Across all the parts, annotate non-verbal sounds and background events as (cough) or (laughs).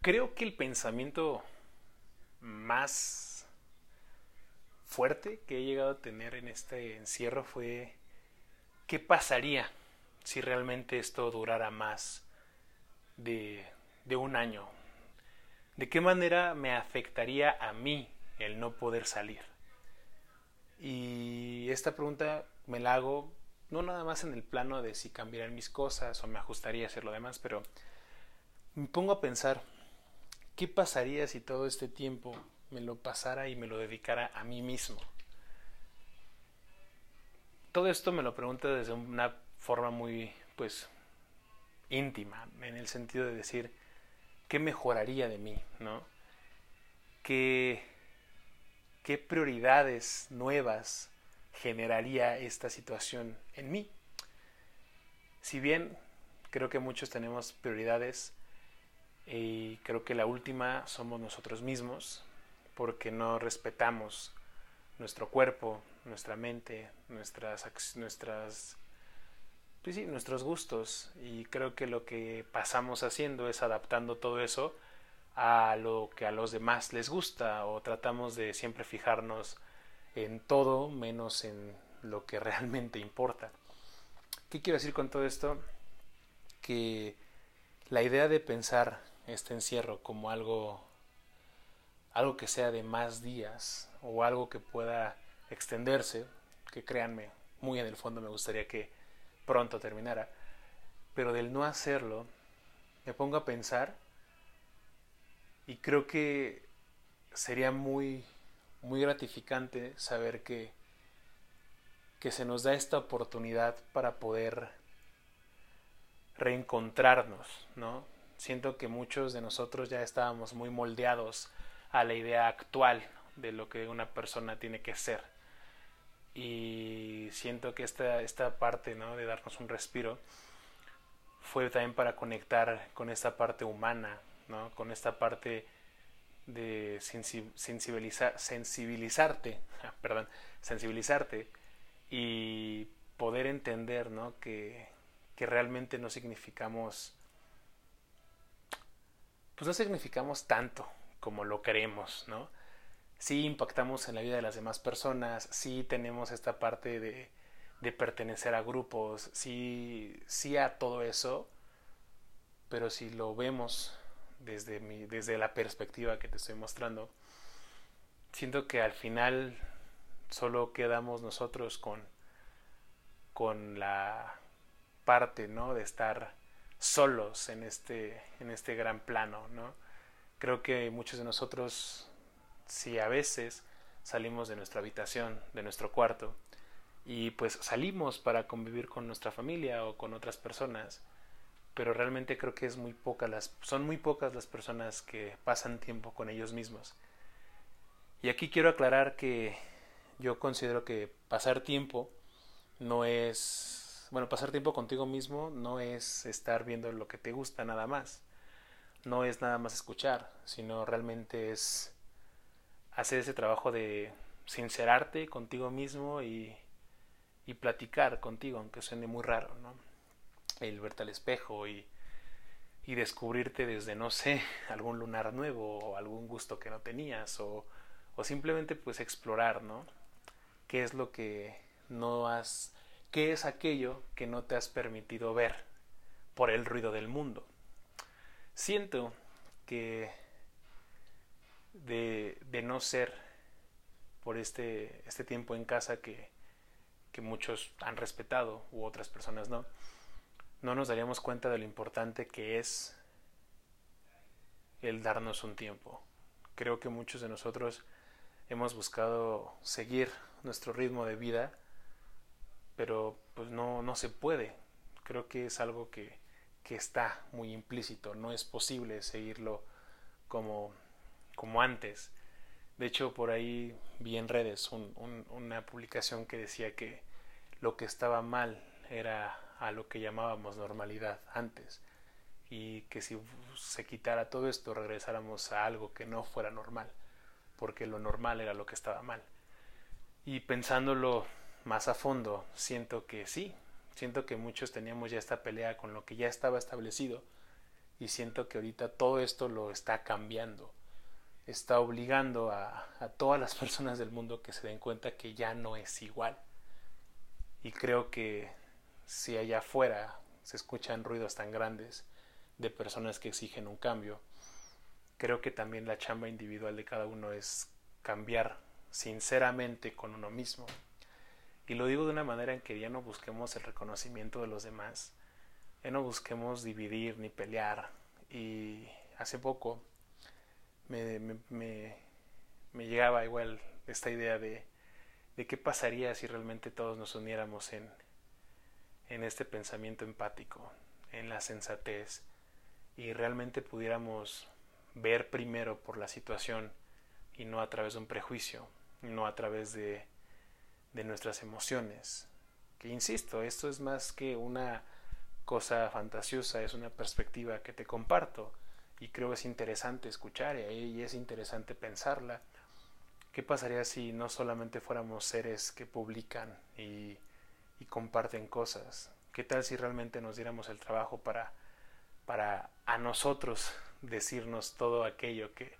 creo que el pensamiento más fuerte que he llegado a tener en este encierro fue qué pasaría si realmente esto durara más de, de un año. ¿De qué manera me afectaría a mí el no poder salir? Y esta pregunta me la hago no nada más en el plano de si cambiarían mis cosas o me ajustaría a hacer lo demás, pero me pongo a pensar, ¿qué pasaría si todo este tiempo me lo pasara y me lo dedicara a mí mismo? Todo esto me lo pregunto desde una forma muy, pues, íntima, en el sentido de decir, ¿qué mejoraría de mí? ¿No? ¿Qué, qué prioridades nuevas generaría esta situación en mí? Si bien creo que muchos tenemos prioridades, y creo que la última somos nosotros mismos, porque no respetamos nuestro cuerpo, nuestra mente, nuestras, nuestras pues sí, nuestros gustos. Y creo que lo que pasamos haciendo es adaptando todo eso a lo que a los demás les gusta o tratamos de siempre fijarnos en todo menos en lo que (laughs) realmente importa. ¿Qué quiero decir con todo esto? Que la idea de pensar este encierro como algo algo que sea de más días o algo que pueda extenderse, que créanme, muy en el fondo me gustaría que pronto terminara, pero del no hacerlo, me pongo a pensar y creo que sería muy muy gratificante saber que que se nos da esta oportunidad para poder reencontrarnos, ¿no? Siento que muchos de nosotros ya estábamos muy moldeados a la idea actual de lo que una persona tiene que ser. Y siento que esta, esta parte ¿no? de darnos un respiro fue también para conectar con esta parte humana, ¿no? con esta parte de sensibilizar, sensibilizarte, perdón, sensibilizarte y poder entender ¿no? que, que realmente no significamos pues no significamos tanto como lo queremos, ¿no? Sí impactamos en la vida de las demás personas, sí tenemos esta parte de, de pertenecer a grupos, sí, sí a todo eso, pero si lo vemos desde, mi, desde la perspectiva que te estoy mostrando, siento que al final solo quedamos nosotros con, con la parte, ¿no? De estar solos en este, en este gran plano, ¿no? Creo que muchos de nosotros, si a veces salimos de nuestra habitación, de nuestro cuarto, y pues salimos para convivir con nuestra familia o con otras personas, pero realmente creo que es muy poca las, son muy pocas las personas que pasan tiempo con ellos mismos. Y aquí quiero aclarar que yo considero que pasar tiempo no es bueno, pasar tiempo contigo mismo no es estar viendo lo que te gusta nada más. No es nada más escuchar, sino realmente es hacer ese trabajo de sincerarte contigo mismo y, y platicar contigo, aunque suene muy raro, ¿no? El verte al espejo y, y descubrirte desde, no sé, (laughs) algún lunar nuevo o algún gusto que no tenías o, o simplemente pues explorar, ¿no? ¿Qué es lo que no has ¿Qué es aquello que no te has permitido ver por el ruido del mundo? Siento que de, no ser por este, este tiempo en casa que, que muchos han respetado u otras personas no, no nos daríamos cuenta de lo importante que es el darnos un tiempo. Creo que muchos de nosotros hemos buscado seguir nuestro ritmo de vida pero pues no, no se puede. Creo que es algo que, que está muy implícito, no es posible seguirlo como, como antes. De hecho, por ahí vi en redes una publicación que decía que lo que estaba mal era a lo que llamábamos normalidad antes y que si se quitara todo esto regresáramos a algo que no fuera normal, porque lo normal era lo que estaba mal. Y pensándolo más a fondo, siento que sí, siento que muchos teníamos ya esta pelea con lo que ya estaba establecido Y siento que ahorita todo esto lo está cambiando. Está obligando a, a todas las (laughs) personas del mundo que se den cuenta que ya no es igual. Y creo que si allá afuera se escuchan ruidos tan grandes de personas que exigen un cambio, creo que también la chamba individual de cada uno es cambiar sinceramente con uno mismo. Y lo digo de una manera en que ya no busquemos el reconocimiento de los demás, ya no busquemos dividir ni pelear. Y hace poco me, me, llegaba igual esta idea de, de qué pasaría si realmente todos nos uniéramos en, en este pensamiento empático, en la sensatez, y realmente pudiéramos ver primero por la situación y no a través de un prejuicio, no a través de, de nuestras emociones. Que insisto, esto es más que una cosa fantasiosa, es una perspectiva que te comparto y creo es interesante escuchar y es interesante pensarla. ¿Qué pasaría si no solamente fuéramos seres que publican y, y comparten cosas? ¿Qué tal si realmente nos diéramos el trabajo para, para a nosotros decirnos todo aquello que,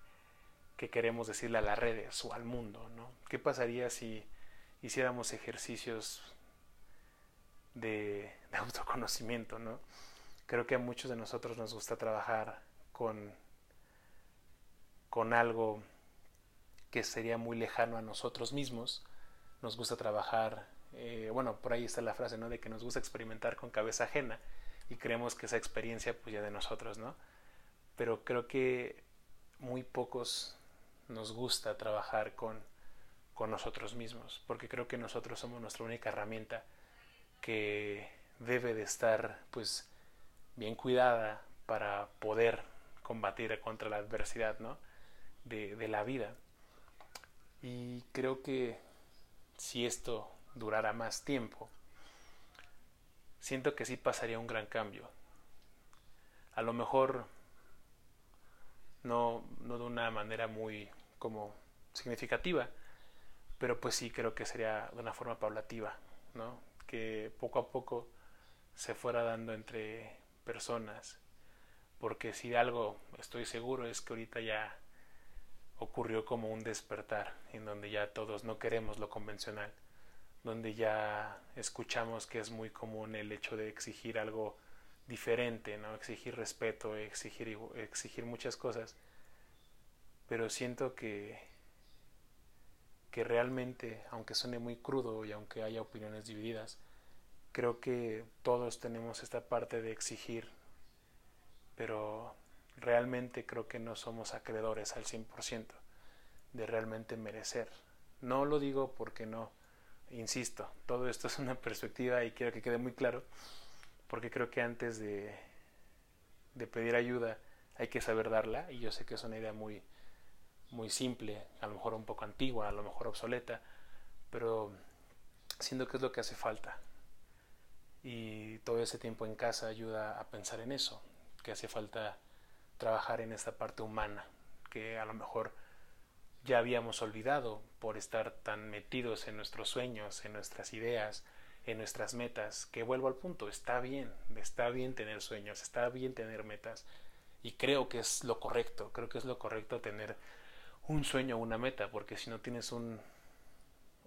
que queremos decirle a las redes o al mundo, ¿no? ¿Qué pasaría si hiciéramos ejercicios de, autoconocimiento, ¿no? Creo que a muchos de nosotros nos gusta trabajar con, con algo que sería muy lejano a nosotros mismos. Nos gusta trabajar, eh, bueno, por ahí está la frase, ¿no? De que nos gusta experimentar con cabeza ajena y creemos que esa experiencia pues ya de nosotros, ¿no? Pero creo que muy pocos nos gusta trabajar con, con nosotros mismos, porque creo que nosotros somos nuestra única herramienta que debe de estar pues bien cuidada para poder combatir contra la adversidad ¿no? de, la vida. Y creo que si esto durara más tiempo, siento que sí pasaría un gran cambio. A lo mejor no, no de una manera muy como significativa, pero pues sí creo que sería de una forma paulativa, ¿no? Que poco a poco se fuera dando entre personas, porque si algo estoy seguro es que ahorita ya ocurrió como un despertar, en donde ya todos no queremos lo convencional, donde ya escuchamos que es muy común el hecho de exigir algo diferente, ¿no? Exigir respeto, exigir, exigir muchas cosas pero siento que, que realmente, aunque suene muy crudo y aunque haya opiniones divididas, creo que todos tenemos esta parte de exigir, pero realmente creo que no somos acreedores al 100% de realmente merecer. No lo digo porque no, insisto, todo esto es una (laughs) perspectiva y quiero que quede muy claro, porque creo que antes de, de pedir ayuda hay que saber darla y yo sé que es una idea muy muy simple, a lo mejor un poco antigua, a lo mejor obsoleta, pero siento que es lo que hace falta. Y todo ese tiempo en casa ayuda a pensar en eso, que hace falta trabajar en esta parte humana, que a lo mejor ya habíamos olvidado por estar tan metidos en nuestros sueños, en nuestras ideas, en nuestras metas, que vuelvo al punto, está bien, está bien tener sueños, está bien tener metas, y creo que es lo correcto, creo que es lo correcto tener un sueño o una meta, porque si no tienes un,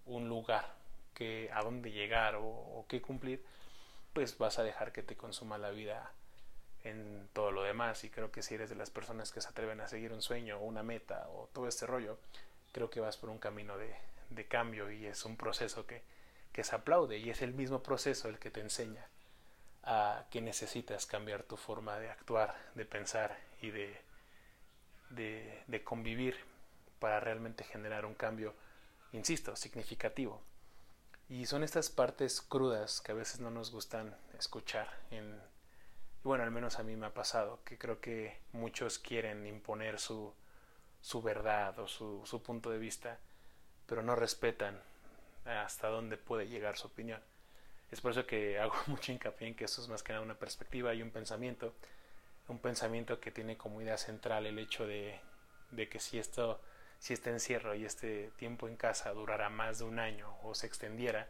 un lugar que a dónde llegar o, qué cumplir, pues vas a dejar que te consuma la vida en todo lo demás. Y creo que si eres de las personas que se atreven a seguir un sueño o una meta o todo este rollo, creo que vas por un camino de, de cambio y es un proceso que, que se aplaude y es el mismo proceso el que te enseña a que necesitas cambiar tu forma de actuar, de pensar y de, de convivir para realmente generar un cambio, insisto, significativo. Y son estas partes crudas que a veces no nos gustan escuchar. En, bueno, al menos a mí me ha pasado, que creo que muchos quieren imponer su, su verdad o su, su punto de vista, pero no respetan hasta dónde puede llegar su opinión. Es por eso que (laughs) hago mucho hincapié en que esto es más que nada una perspectiva y un pensamiento, un pensamiento que tiene como idea central el hecho de que si esto si este encierro y este tiempo en casa durara más de un año o se extendiera,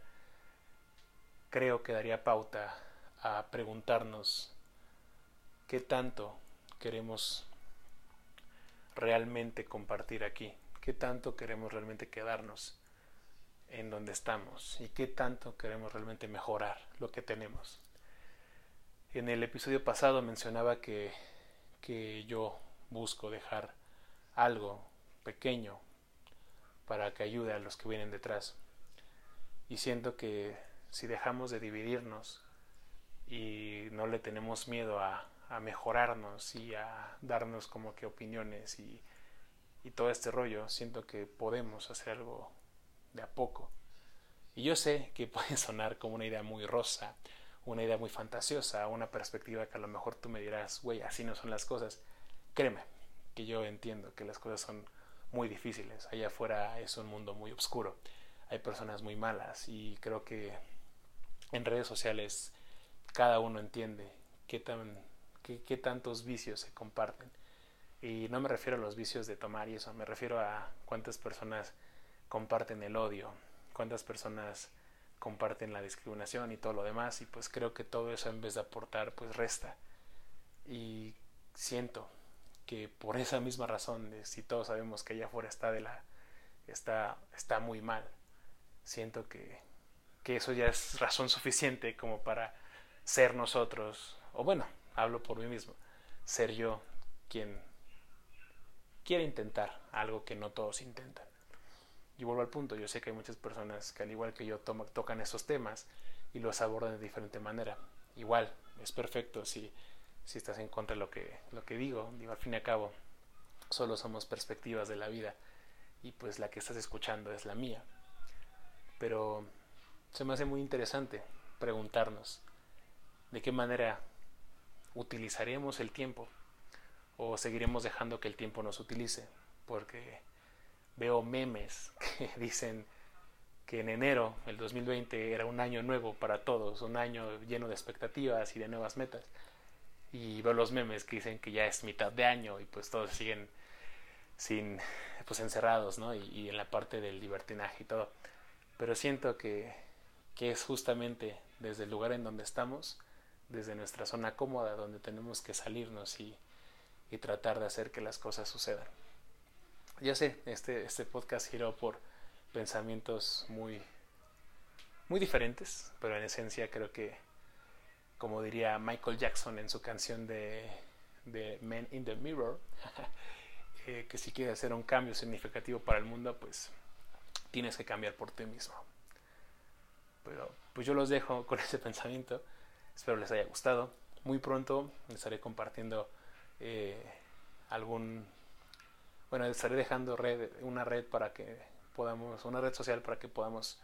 creo que daría pauta a preguntarnos qué tanto queremos realmente compartir aquí, qué tanto queremos realmente quedarnos en donde estamos y qué tanto queremos realmente mejorar lo que tenemos. En el episodio pasado mencionaba que, que yo busco dejar algo pequeño para que ayude a los que vienen detrás. Y siento que si dejamos de dividirnos y no le tenemos miedo a, a mejorarnos y a darnos como que opiniones y, y todo este rollo, siento que podemos hacer algo de a poco. Y yo sé que (laughs) puede sonar como una idea muy rosa, una idea muy fantasiosa, una perspectiva que a lo mejor tú me dirás, güey, así no son las cosas. Créeme, que yo entiendo que las cosas son muy difíciles. Allá afuera es un mundo muy oscuro. Hay personas muy malas y creo que en redes sociales cada uno entiende qué, tan, qué, tantos vicios se comparten. Y no me refiero a los vicios de tomar y eso, me refiero a cuántas personas comparten el odio, cuántas personas comparten la discriminación y todo lo demás y pues creo que todo eso en vez de aportar pues resta y siento que por esa misma razón si todos sabemos que allá afuera está de la está está muy mal siento que que eso ya es razón suficiente como para ser nosotros o bueno hablo por mí mismo ser yo quien quiere intentar algo que no todos intentan y vuelvo al punto, yo sé que hay muchas personas que al igual que yo tocan esos temas y los abordan de diferente manera. Igual, es perfecto si, si estás en contra de lo que, lo que digo. Digo, al fin y al cabo, solo somos perspectivas de la vida y pues la que estás escuchando es la mía. Pero se me hace muy interesante preguntarnos de qué manera utilizaremos el tiempo o seguiremos dejando que el tiempo nos utilice, porque veo memes (laughs) que dicen que en enero el 2020 era un año nuevo para todos, un año lleno de expectativas y de nuevas metas. Y veo los memes que dicen que ya es mitad de año y pues todos siguen sin pues encerrados, ¿no? Y, en la parte del libertinaje y todo. Pero siento que, que es justamente desde el lugar en donde estamos, desde nuestra zona cómoda, donde tenemos que salirnos y, y tratar de hacer que las cosas sucedan ya sé, este, este podcast giró por pensamientos muy, muy diferentes, pero en esencia creo que, como diría Michael Jackson en su canción de, de Men in the Mirror, (laughs) eh, que si quieres hacer un cambio significativo para el mundo, pues tienes que cambiar por ti mismo. Pero pues yo los dejo con (laughs) ese pensamiento. Espero les haya gustado. Muy pronto estaré compartiendo eh, algún bueno, estaré dejando red, una red para que podamos, una red social para que podamos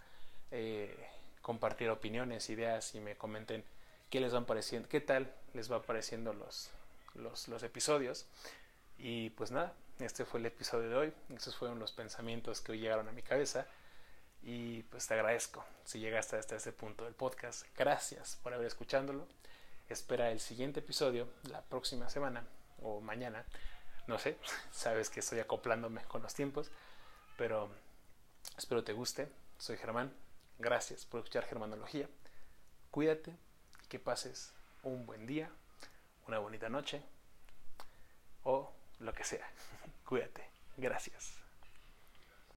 eh, compartir opiniones, ideas y me comenten qué les van pareciendo, qué tal les va pareciendo los, los, los episodios. Y pues nada, este fue el episodio de hoy. Estos fueron los pensamientos que hoy llegaron a mi cabeza. Y pues te agradezco si llegaste hasta este punto del podcast. Gracias por haber escuchándolo. Espera el siguiente episodio la próxima semana o mañana no sé, (laughs) sabes que estoy acoplándome con los tiempos, pero espero te guste. Soy Germán, gracias por escuchar Germanología. Cuídate que pases un buen día, una bonita noche o lo que sea. (laughs) Cuídate. Gracias.